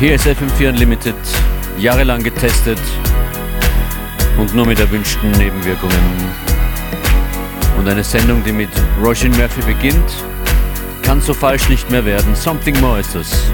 Hier ist FM4 Unlimited, jahrelang getestet und nur mit erwünschten Nebenwirkungen. Und eine Sendung, die mit Roisin Murphy beginnt, kann so falsch nicht mehr werden. Something more ist es.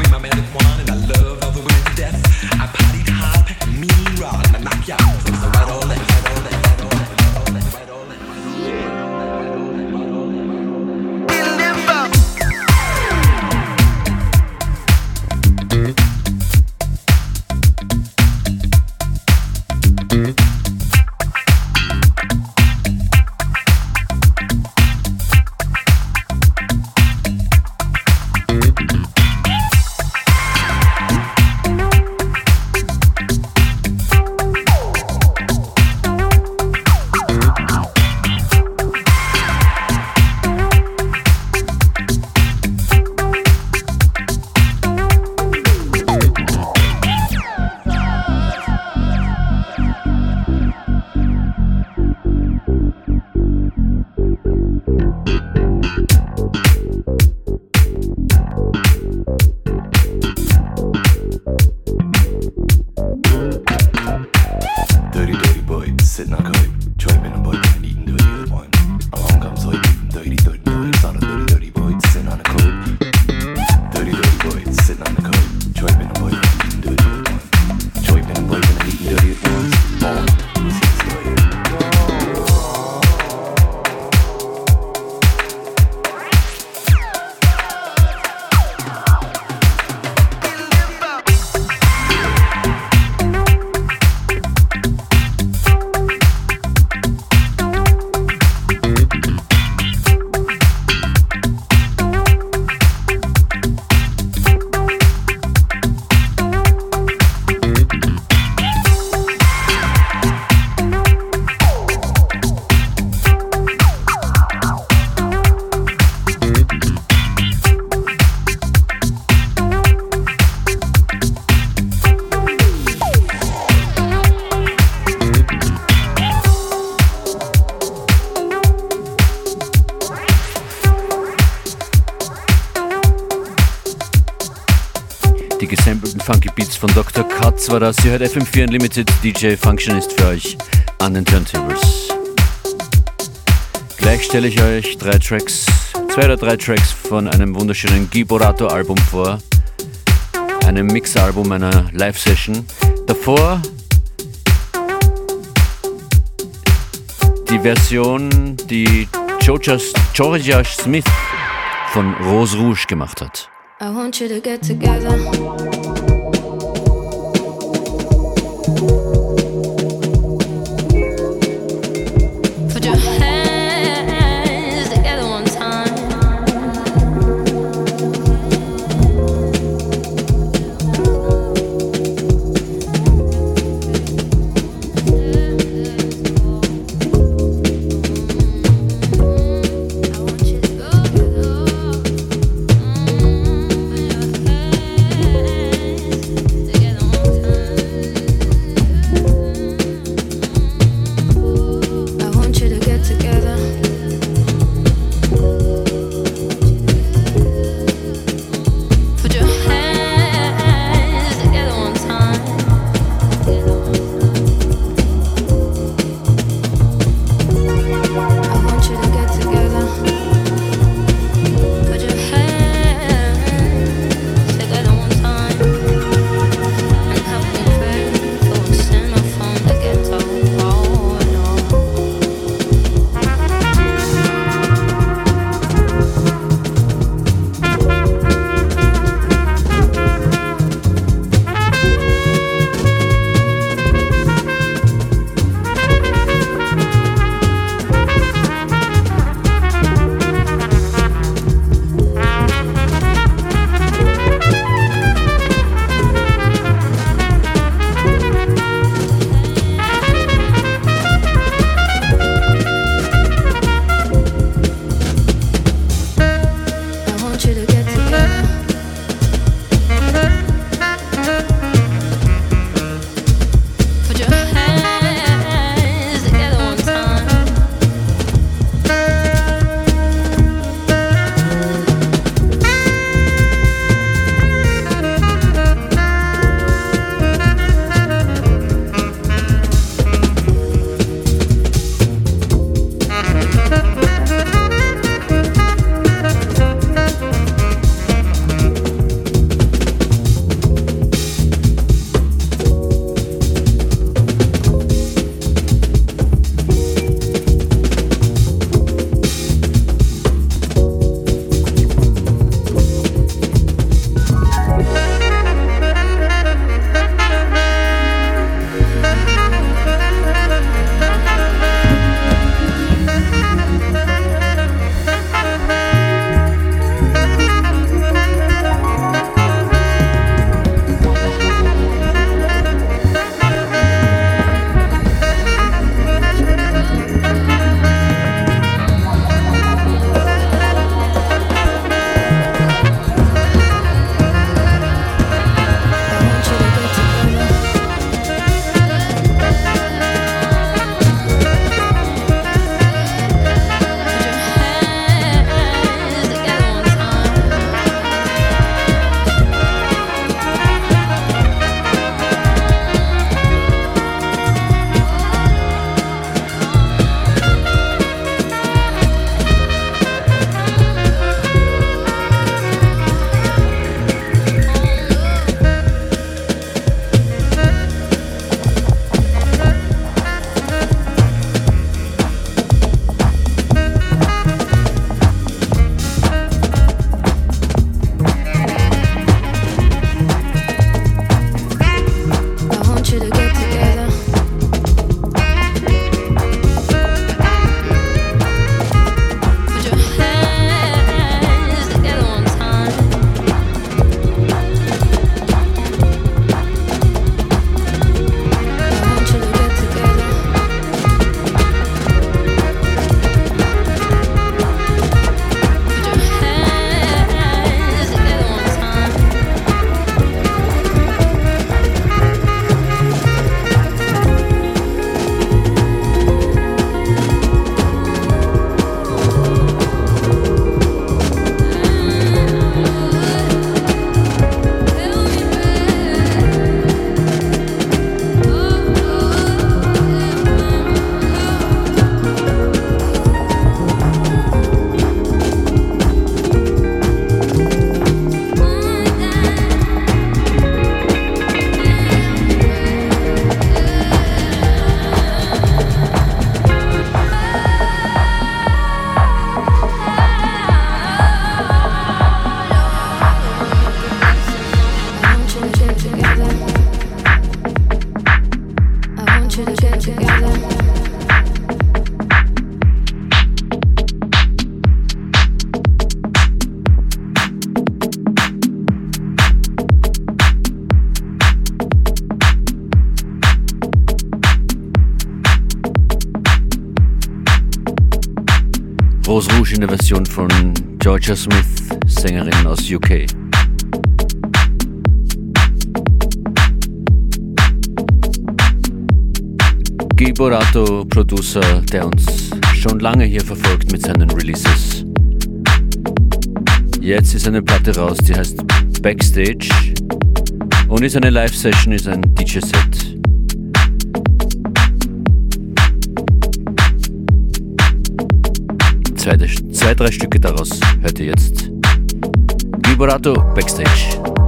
away my manic wine and I love all the way to death. I party war das. Ihr hört FM4 Unlimited DJ Functionist für euch an den Turntables. Gleich stelle ich euch drei Tracks, zwei oder drei Tracks von einem wunderschönen Giborato Album vor. Einem Mix-Album einer Live-Session. Davor die Version, die Georgia Smith von Rose Rouge gemacht hat. I want you to get together. Giborato, Producer, der uns schon lange hier verfolgt mit seinen Releases. Jetzt ist eine Platte raus, die heißt Backstage und ist eine Live-Session, ist ein DJ-Set. Zwei, zwei, drei Stücke daraus hört ihr jetzt. Giborato Backstage.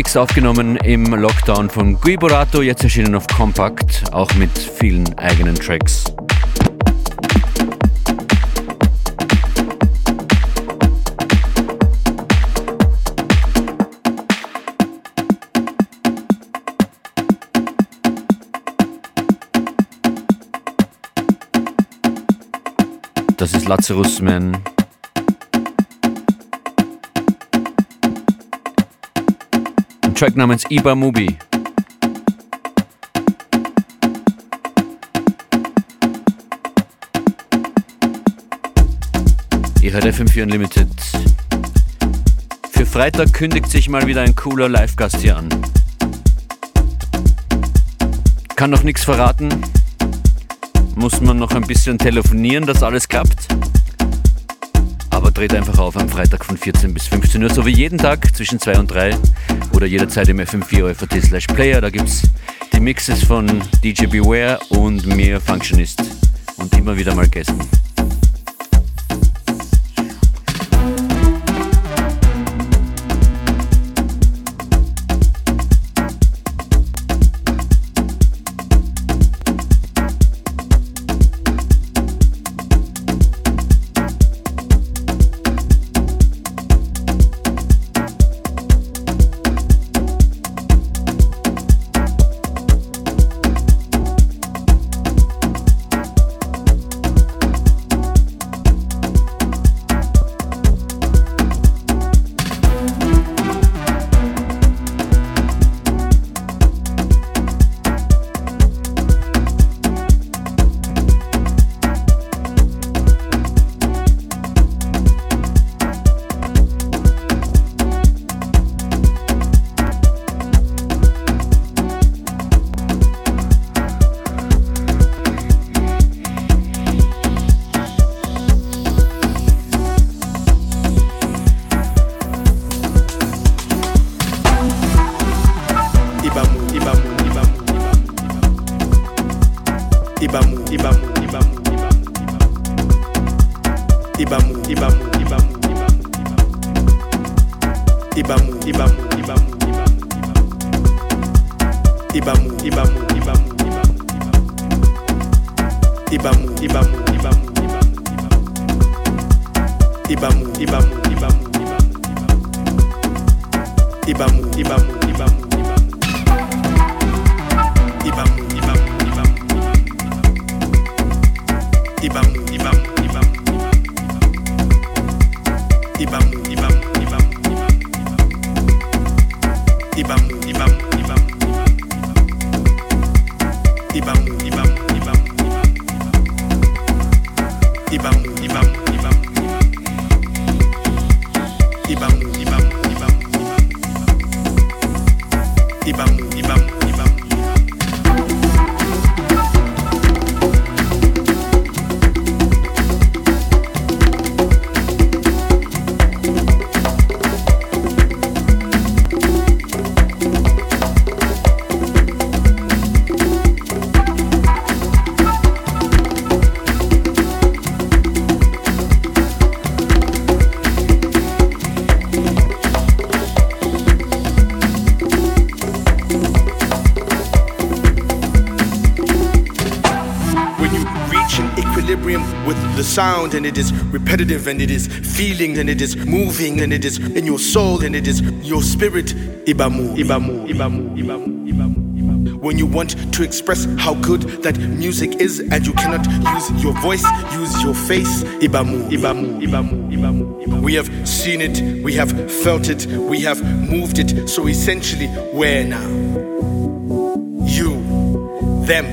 Mix aufgenommen im Lockdown von Guiborato, jetzt erschienen auf Compact, auch mit vielen eigenen Tracks. Das ist Lazarus Man. Track namens Iba Mubi. Ihr hört FM4 Unlimited. Für Freitag kündigt sich mal wieder ein cooler Live-Gast hier an. Kann noch nichts verraten, muss man noch ein bisschen telefonieren, dass alles klappt. Dreht einfach auf am Freitag von 14 bis 15 Uhr, so wie jeden Tag zwischen 2 und 3 oder jederzeit im fm4 slash player. Da gibt es die Mixes von DJ Beware und mir Functionist und immer wieder mal Gästen. Ibam, Ibam, Ibam, Ibam. Ibam. Sound and it is repetitive and it is feeling and it is moving and it is in your soul and it is your spirit. Ibamu, Ibamu, Ibamu, Ibamu, Ibamu. When you want to express how good that music is and you cannot use your voice, use your face. Ibamu, Ibamu, Ibamu, Ibamu, Ibamu. We have seen it, we have felt it, we have moved it. So essentially, where now? You, them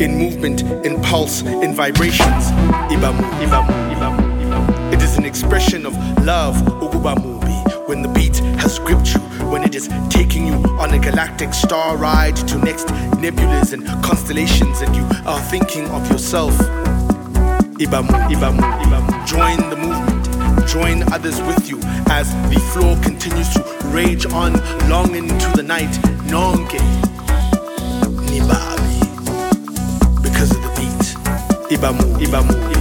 in movement, in pulse, in vibrations. Ibamu, Ibamu, Ibamu, Ibamu. It is an expression of love, Ugubamubi, when the beat has gripped you, when it is taking you on a galactic star ride to next nebulas and constellations, and you are thinking of yourself. Ibamu, Ibamu, Ibamu. Join the movement, join others with you as the floor continues to rage on long into the night. Nonge, Ibamu, Ibamu, Ibamu.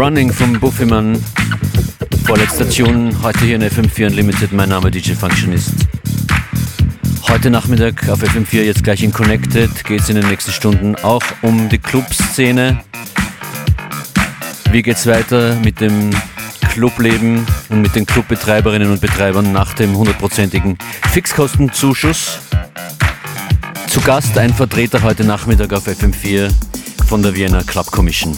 Running vom Buffyman. Vorletzte Tune, heute hier in FM4 Unlimited. Mein Name DJ Functionist. Heute Nachmittag auf FM4, jetzt gleich in Connected, geht es in den nächsten Stunden auch um die Clubszene. Wie geht's weiter mit dem Clubleben und mit den Clubbetreiberinnen und Betreibern nach dem hundertprozentigen Fixkostenzuschuss? Zu Gast ein Vertreter heute Nachmittag auf FM4 von der Vienna Club Commission.